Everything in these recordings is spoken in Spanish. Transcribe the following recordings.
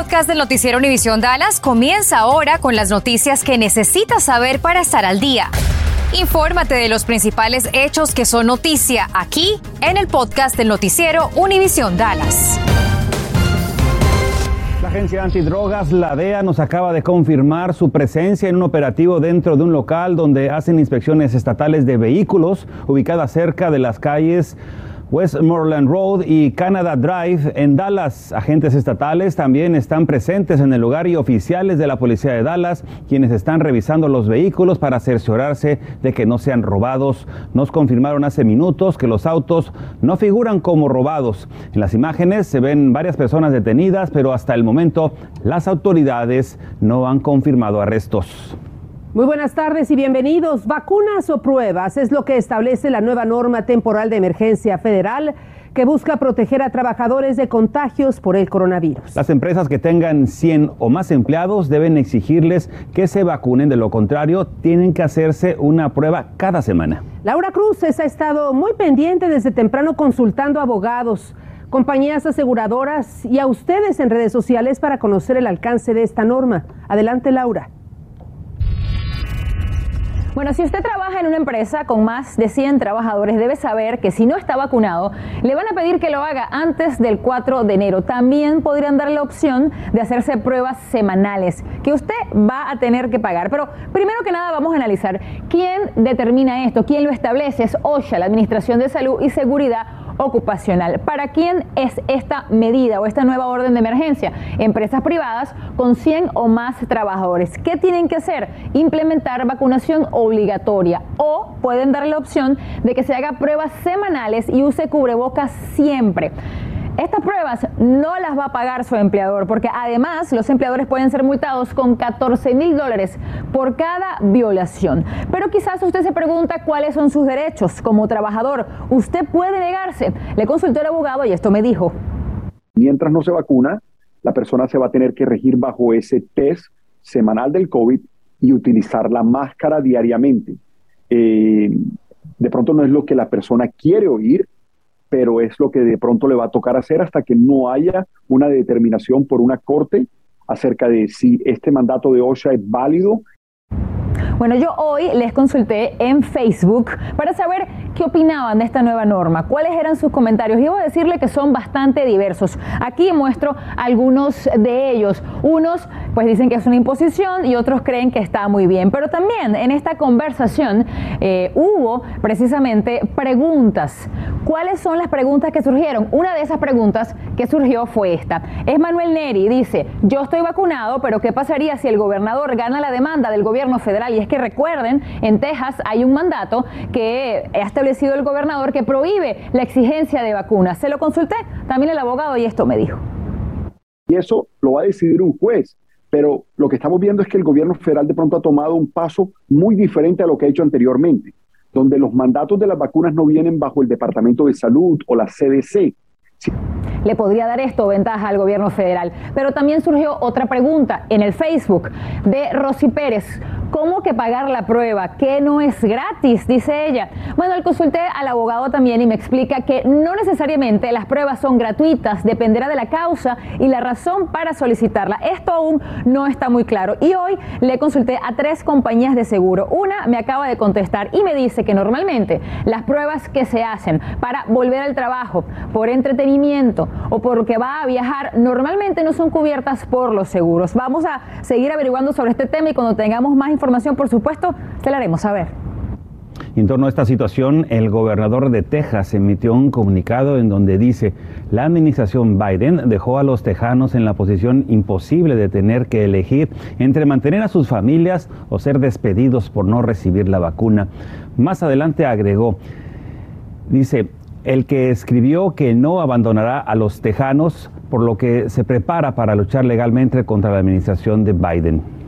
podcast del noticiero Univisión Dallas comienza ahora con las noticias que necesitas saber para estar al día. Infórmate de los principales hechos que son noticia aquí en el podcast del noticiero Univisión Dallas. La agencia antidrogas, la DEA, nos acaba de confirmar su presencia en un operativo dentro de un local donde hacen inspecciones estatales de vehículos ubicada cerca de las calles Westmoreland Road y Canada Drive en Dallas. Agentes estatales también están presentes en el lugar y oficiales de la policía de Dallas, quienes están revisando los vehículos para cerciorarse de que no sean robados. Nos confirmaron hace minutos que los autos no figuran como robados. En las imágenes se ven varias personas detenidas, pero hasta el momento las autoridades no han confirmado arrestos. Muy buenas tardes y bienvenidos. Vacunas o pruebas es lo que establece la nueva norma temporal de emergencia federal que busca proteger a trabajadores de contagios por el coronavirus. Las empresas que tengan 100 o más empleados deben exigirles que se vacunen, de lo contrario tienen que hacerse una prueba cada semana. Laura Cruz ha estado muy pendiente desde temprano consultando abogados, compañías aseguradoras y a ustedes en redes sociales para conocer el alcance de esta norma. Adelante, Laura. Bueno, si usted trabaja en una empresa con más de 100 trabajadores, debe saber que si no está vacunado, le van a pedir que lo haga antes del 4 de enero. También podrían dar la opción de hacerse pruebas semanales que usted va a tener que pagar. Pero primero que nada vamos a analizar quién determina esto, quién lo establece. Es OSHA, la Administración de Salud y Seguridad ocupacional. ¿Para quién es esta medida o esta nueva orden de emergencia? Empresas privadas con 100 o más trabajadores. ¿Qué tienen que hacer? Implementar vacunación obligatoria o pueden dar la opción de que se haga pruebas semanales y use cubrebocas siempre. Estas pruebas no las va a pagar su empleador porque además los empleadores pueden ser multados con 14 mil dólares por cada violación. Pero quizás usted se pregunta cuáles son sus derechos como trabajador. Usted puede negarse. Le consultó el abogado y esto me dijo. Mientras no se vacuna, la persona se va a tener que regir bajo ese test semanal del COVID y utilizar la máscara diariamente. Eh, de pronto no es lo que la persona quiere oír, pero es lo que de pronto le va a tocar hacer hasta que no haya una determinación por una corte acerca de si este mandato de OSHA es válido bueno, yo hoy les consulté en Facebook para saber qué opinaban de esta nueva norma, cuáles eran sus comentarios. Y a decirle que son bastante diversos. Aquí muestro algunos de ellos. Unos pues dicen que es una imposición y otros creen que está muy bien. Pero también en esta conversación eh, hubo precisamente preguntas. ¿Cuáles son las preguntas que surgieron? Una de esas preguntas que surgió fue esta. Es Manuel Neri, dice, yo estoy vacunado, pero ¿qué pasaría si el gobernador gana la demanda del gobierno federal? Y es que recuerden, en Texas hay un mandato que ha establecido el gobernador que prohíbe la exigencia de vacunas. Se lo consulté también el abogado y esto me dijo. Y eso lo va a decidir un juez. Pero lo que estamos viendo es que el gobierno federal de pronto ha tomado un paso muy diferente a lo que ha hecho anteriormente, donde los mandatos de las vacunas no vienen bajo el Departamento de Salud o la CDC. Le podría dar esto ventaja al gobierno federal. Pero también surgió otra pregunta en el Facebook de Rosy Pérez. ¿Cómo que pagar la prueba? ¿Qué no es gratis? Dice ella. Bueno, le consulté al abogado también y me explica que no necesariamente las pruebas son gratuitas, dependerá de la causa y la razón para solicitarla. Esto aún no está muy claro. Y hoy le consulté a tres compañías de seguro. Una me acaba de contestar y me dice que normalmente las pruebas que se hacen para volver al trabajo, por entretenimiento o porque va a viajar, normalmente no son cubiertas por los seguros. Vamos a seguir averiguando sobre este tema y cuando tengamos más información, información, por supuesto, se la haremos saber. En torno a esta situación, el gobernador de Texas emitió un comunicado en donde dice, la administración Biden dejó a los tejanos en la posición imposible de tener que elegir entre mantener a sus familias o ser despedidos por no recibir la vacuna. Más adelante agregó, dice, el que escribió que no abandonará a los tejanos, por lo que se prepara para luchar legalmente contra la administración de Biden.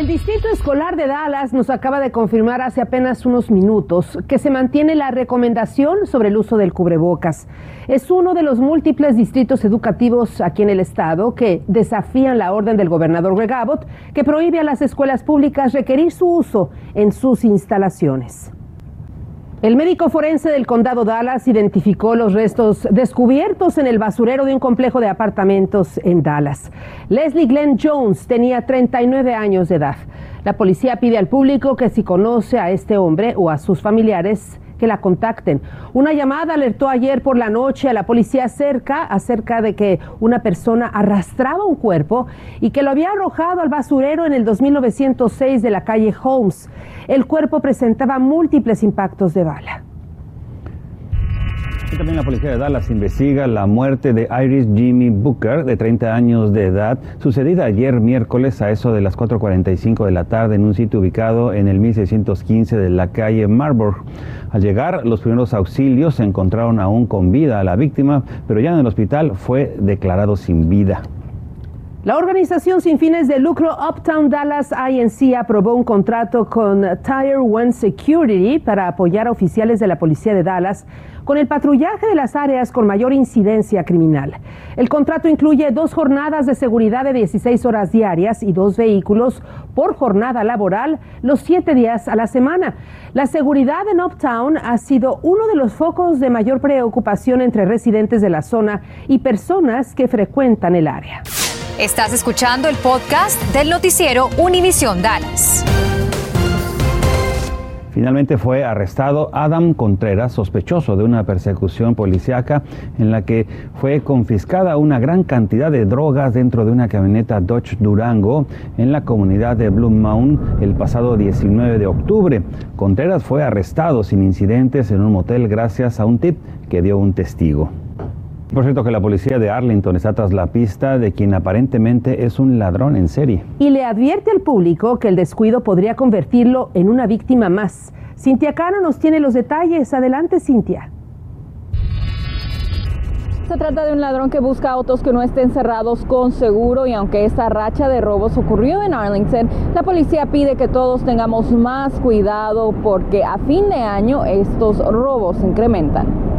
El Distrito Escolar de Dallas nos acaba de confirmar hace apenas unos minutos que se mantiene la recomendación sobre el uso del cubrebocas. Es uno de los múltiples distritos educativos aquí en el estado que desafían la orden del gobernador Greg Abbott que prohíbe a las escuelas públicas requerir su uso en sus instalaciones. El médico forense del condado Dallas identificó los restos descubiertos en el basurero de un complejo de apartamentos en Dallas. Leslie Glenn Jones tenía 39 años de edad. La policía pide al público que si conoce a este hombre o a sus familiares, que la contacten. Una llamada alertó ayer por la noche a la policía cerca acerca de que una persona arrastraba un cuerpo y que lo había arrojado al basurero en el 2906 de la calle Holmes. El cuerpo presentaba múltiples impactos de bala. También la policía de Dallas investiga la muerte de Iris Jimmy Booker, de 30 años de edad, sucedida ayer miércoles a eso de las 4.45 de la tarde en un sitio ubicado en el 1615 de la calle Marburg. Al llegar, los primeros auxilios se encontraron aún con vida a la víctima, pero ya en el hospital fue declarado sin vida. La organización sin fines de lucro Uptown Dallas INC aprobó un contrato con Tire One Security para apoyar a oficiales de la policía de Dallas con el patrullaje de las áreas con mayor incidencia criminal. El contrato incluye dos jornadas de seguridad de 16 horas diarias y dos vehículos por jornada laboral los siete días a la semana. La seguridad en Uptown ha sido uno de los focos de mayor preocupación entre residentes de la zona y personas que frecuentan el área. Estás escuchando el podcast del noticiero Univisión Dallas. Finalmente fue arrestado Adam Contreras, sospechoso de una persecución policíaca en la que fue confiscada una gran cantidad de drogas dentro de una camioneta Dodge Durango en la comunidad de Blue Mound el pasado 19 de octubre. Contreras fue arrestado sin incidentes en un motel gracias a un tip que dio un testigo. Por cierto que la policía de Arlington está tras la pista de quien aparentemente es un ladrón en serie. Y le advierte al público que el descuido podría convertirlo en una víctima más. Cintia Cano nos tiene los detalles. Adelante, Cintia. Se trata de un ladrón que busca autos que no estén cerrados con seguro y aunque esta racha de robos ocurrió en Arlington, la policía pide que todos tengamos más cuidado porque a fin de año estos robos incrementan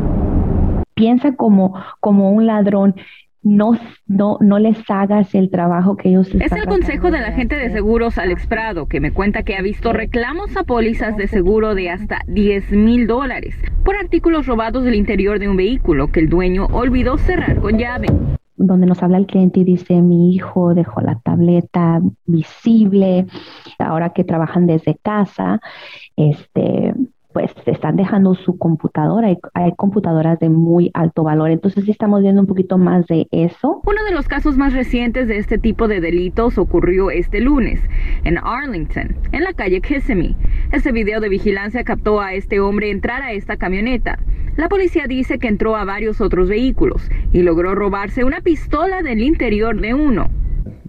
piensa como, como un ladrón, no, no, no les hagas el trabajo que ellos Es el consejo del agente de seguros Alex Prado, que me cuenta que ha visto reclamos a pólizas de seguro de hasta 10 mil dólares por artículos robados del interior de un vehículo que el dueño olvidó cerrar con llave. Donde nos habla el cliente y dice mi hijo dejó la tableta visible, ahora que trabajan desde casa, este pues están dejando su computadora, hay, hay, computadoras de muy alto valor, entonces sí estamos viendo un poquito más de eso. Uno de los casos más recientes de este tipo de delitos ocurrió este lunes en Arlington, en la calle Kissimmee. Este video de vigilancia captó a este hombre entrar a esta camioneta. La policía dice que entró a varios otros vehículos y logró robarse una pistola del interior de uno.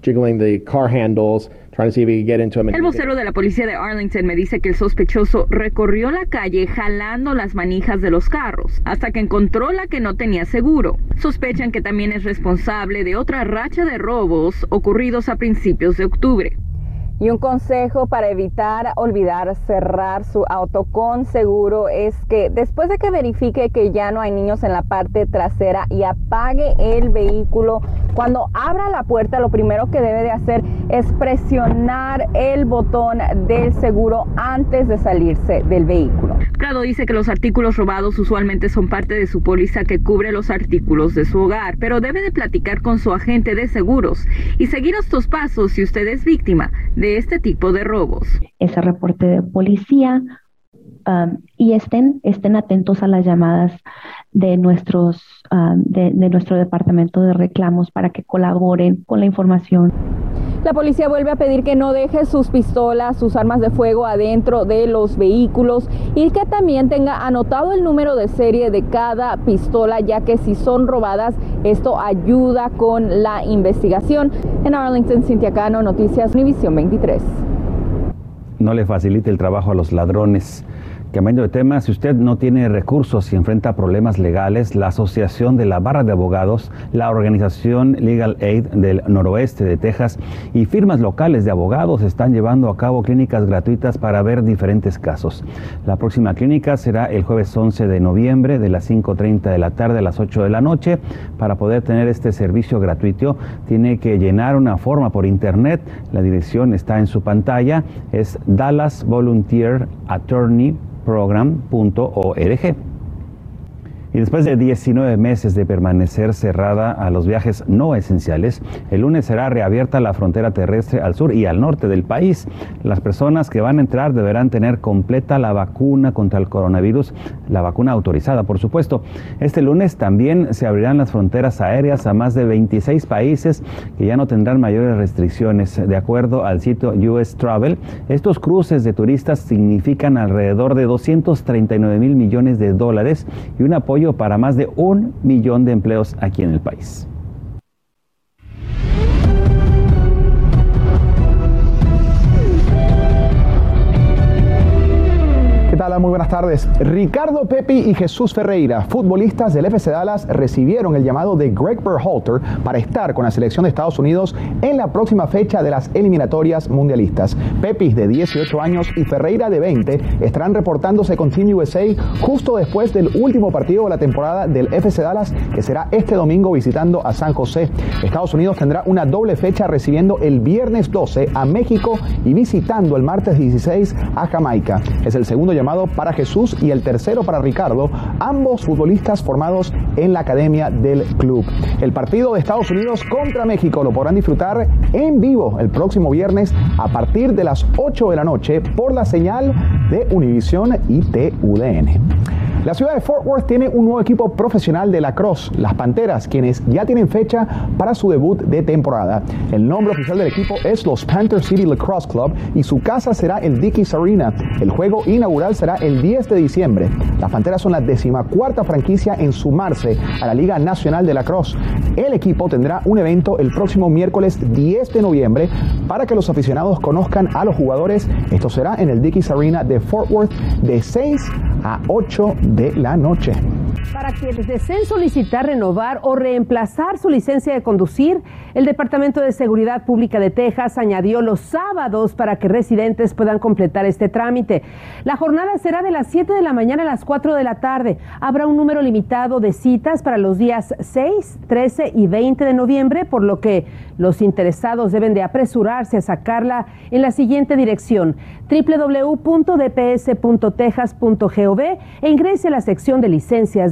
Jiggling the car handles, el vocero de la policía de Arlington me dice que el sospechoso recorrió la calle jalando las manijas de los carros hasta que encontró la que no tenía seguro. Sospechan que también es responsable de otra racha de robos ocurridos a principios de octubre. Y un consejo para evitar olvidar cerrar su auto con seguro es que después de que verifique que ya no hay niños en la parte trasera y apague el vehículo, cuando abra la puerta lo primero que debe de hacer es presionar el botón del seguro antes de salirse del vehículo. Prado dice que los artículos robados usualmente son parte de su póliza que cubre los artículos de su hogar, pero debe de platicar con su agente de seguros y seguir estos pasos si usted es víctima de este tipo de robos. Ese reporte de policía um, y estén, estén atentos a las llamadas de, nuestros, de, de nuestro departamento de reclamos para que colaboren con la información. La policía vuelve a pedir que no deje sus pistolas, sus armas de fuego adentro de los vehículos y que también tenga anotado el número de serie de cada pistola, ya que si son robadas, esto ayuda con la investigación. En Arlington, Cintia Cano, Noticias Univisión 23. No le facilite el trabajo a los ladrones. Cambiando de tema, si usted no tiene recursos y enfrenta problemas legales, la Asociación de la Barra de Abogados, la Organización Legal Aid del Noroeste de Texas y firmas locales de abogados están llevando a cabo clínicas gratuitas para ver diferentes casos. La próxima clínica será el jueves 11 de noviembre de las 5.30 de la tarde a las 8 de la noche. Para poder tener este servicio gratuito, tiene que llenar una forma por internet. La dirección está en su pantalla. Es Dallas Volunteer Attorney program.org. Y después de 19 meses de permanecer cerrada a los viajes no esenciales, el lunes será reabierta la frontera terrestre al sur y al norte del país. Las personas que van a entrar deberán tener completa la vacuna contra el coronavirus, la vacuna autorizada, por supuesto. Este lunes también se abrirán las fronteras aéreas a más de 26 países que ya no tendrán mayores restricciones. De acuerdo al sitio US Travel, estos cruces de turistas significan alrededor de 239 mil millones de dólares y un apoyo para más de un millón de empleos aquí en el país. Muy buenas tardes. Ricardo Pepi y Jesús Ferreira, futbolistas del FC Dallas, recibieron el llamado de Greg Berhalter para estar con la selección de Estados Unidos en la próxima fecha de las eliminatorias mundialistas. Pepi, de 18 años, y Ferreira, de 20, estarán reportándose con Team USA justo después del último partido de la temporada del FC Dallas, que será este domingo visitando a San José. Estados Unidos tendrá una doble fecha recibiendo el viernes 12 a México y visitando el martes 16 a Jamaica. Es el segundo llamado para Jesús y el tercero para Ricardo, ambos futbolistas formados en la academia del club. El partido de Estados Unidos contra México lo podrán disfrutar en vivo el próximo viernes a partir de las 8 de la noche por la señal de Univisión y TUDN. La ciudad de Fort Worth tiene un nuevo equipo profesional de lacrosse, las Panteras, quienes ya tienen fecha para su debut de temporada. El nombre oficial del equipo es los Panther City Lacrosse Club y su casa será el Dickies Arena. El juego inaugural será el 10 de diciembre. Las Panteras son la decimacuarta franquicia en sumarse a la Liga Nacional de Lacrosse. El equipo tendrá un evento el próximo miércoles 10 de noviembre para que los aficionados conozcan a los jugadores. Esto será en el Dickies Arena de Fort Worth de 6 a 8 de la noche. Para quienes deseen solicitar, renovar o reemplazar su licencia de conducir, el Departamento de Seguridad Pública de Texas añadió los sábados para que residentes puedan completar este trámite. La jornada será de las 7 de la mañana a las 4 de la tarde. Habrá un número limitado de citas para los días 6, 13 y 20 de noviembre, por lo que los interesados deben de apresurarse a sacarla en la siguiente dirección www.dps.texas.gov e ingrese a la sección de licencias